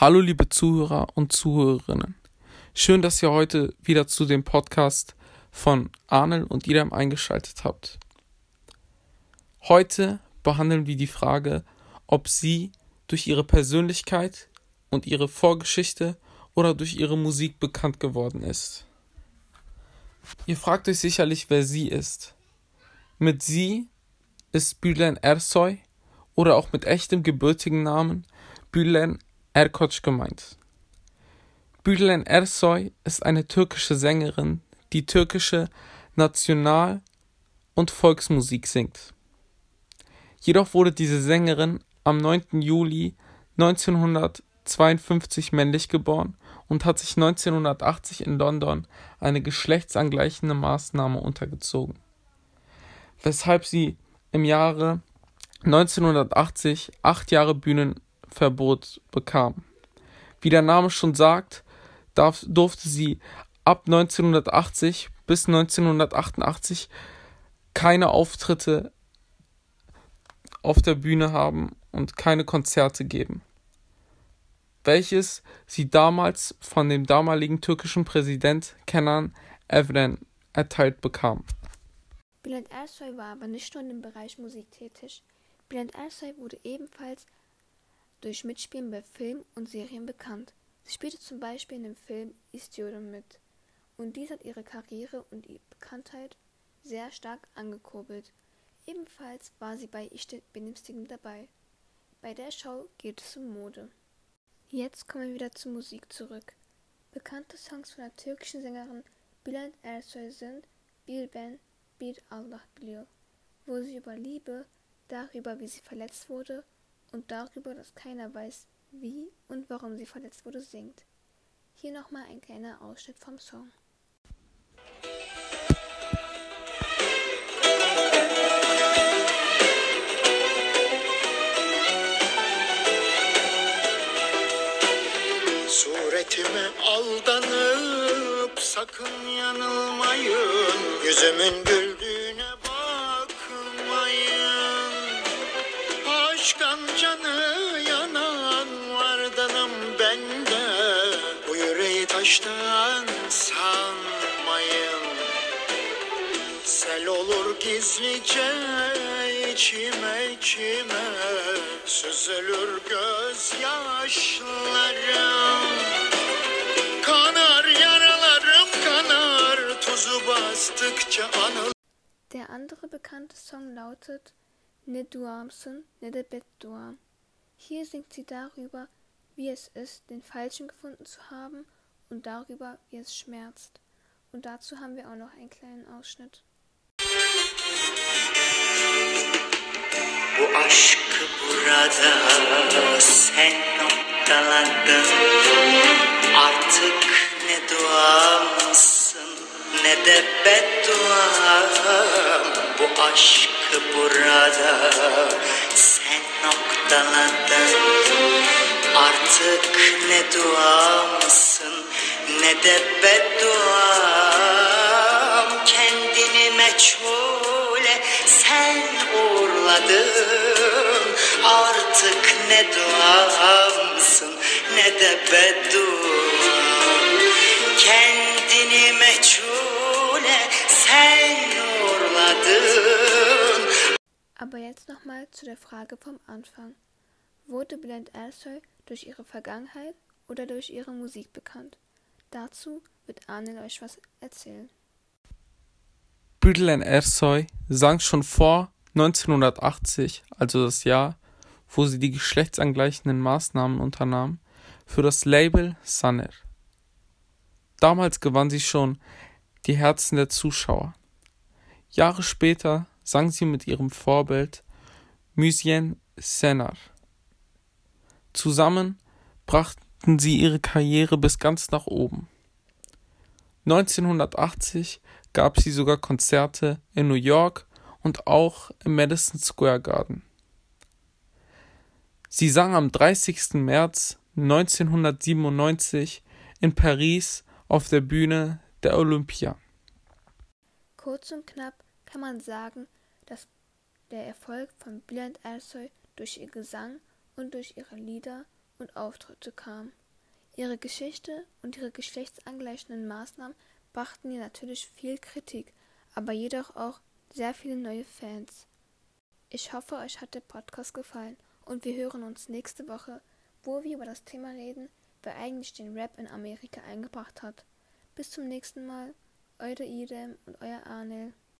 Hallo liebe Zuhörer und Zuhörerinnen. Schön, dass ihr heute wieder zu dem Podcast von Arnel und Idam eingeschaltet habt. Heute behandeln wir die Frage, ob sie durch ihre Persönlichkeit und ihre Vorgeschichte oder durch ihre Musik bekannt geworden ist. Ihr fragt euch sicherlich, wer sie ist. Mit sie ist Bülent Ersoy oder auch mit echtem gebürtigen Namen Bülent Erkoç gemeint. Bülent Ersoy ist eine türkische Sängerin, die türkische National- und Volksmusik singt. Jedoch wurde diese Sängerin am 9. Juli 1952 männlich geboren und hat sich 1980 in London eine geschlechtsangleichende Maßnahme untergezogen, weshalb sie im Jahre 1980 acht Jahre Bühnen Verbot bekam. Wie der Name schon sagt, darf, durfte sie ab 1980 bis 1988 keine Auftritte auf der Bühne haben und keine Konzerte geben, welches sie damals von dem damaligen türkischen Präsident Kenan Evren erteilt bekam. Bülent Ersoy war aber nicht nur im Bereich Musik tätig. Bülent Ersoy wurde ebenfalls durch Mitspielen bei Filmen und Serien bekannt. Sie spielte zum Beispiel in dem Film Istiyorum mit. Und dies hat ihre Karriere und ihre Bekanntheit sehr stark angekurbelt. Ebenfalls war sie bei Ich Benimstigem dabei. Bei der Show geht es um Mode. Jetzt kommen wir wieder zur Musik zurück. Bekannte Songs von der türkischen Sängerin Bülent Ersoy sind Bilben, Bir Allah biliyor, wo sie über Liebe, darüber, wie sie verletzt wurde und darüber, dass keiner weiß, wie und warum sie verletzt wurde, singt. Hier nochmal ein kleiner Ausschnitt vom Song. Suretime aldanıp sakın yanılmayın Yüzümün güldüğüne bende Bu yüreği taştan sanmayın. Sel olur gizlice içime içime Süzülür gözyaşlarım. Kanar yaralarım kanar Tuzu bastıkça anıl Der andere bekannte Song lautet Ne duamsın ne de bedduam. Hier singt sie darüber, wie es ist, den Falschen gefunden zu haben und darüber, wie es schmerzt. Und dazu haben wir auch noch einen kleinen Ausschnitt. Bu aşkı burada sen noktaladın Artık ne duamsın ne de bedduam Bu aşk burada sen noktaladın Artık ne duamsın ne de bedduam. Kendini meçhule sen uğurladın. Artık ne duamsın ne de bedduam. Kendini meçhule sen uğurladın. Aber jetzt nochmal zu der Frage vom Anfang. Wurde Bülent Ersoy durch ihre Vergangenheit oder durch ihre Musik bekannt? Dazu wird Arnel euch was erzählen. Bülent Ersoy sang schon vor 1980, also das Jahr, wo sie die geschlechtsangleichenden Maßnahmen unternahm, für das Label Saner. Damals gewann sie schon die Herzen der Zuschauer. Jahre später sang sie mit ihrem Vorbild Müsyen Senar. Zusammen brachten sie ihre Karriere bis ganz nach oben. 1980 gab sie sogar Konzerte in New York und auch im Madison Square Garden. Sie sang am 30. März 1997 in Paris auf der Bühne der Olympia. Kurz und knapp kann man sagen, dass der Erfolg von Bülent Ersoy durch ihr Gesang und durch ihre Lieder und Auftritte kam. Ihre Geschichte und ihre geschlechtsangleichenden Maßnahmen brachten ihr natürlich viel Kritik, aber jedoch auch sehr viele neue Fans. Ich hoffe, euch hat der Podcast gefallen und wir hören uns nächste Woche, wo wir über das Thema reden, wer eigentlich den Rap in Amerika eingebracht hat. Bis zum nächsten Mal, eure Idem und euer Arnel.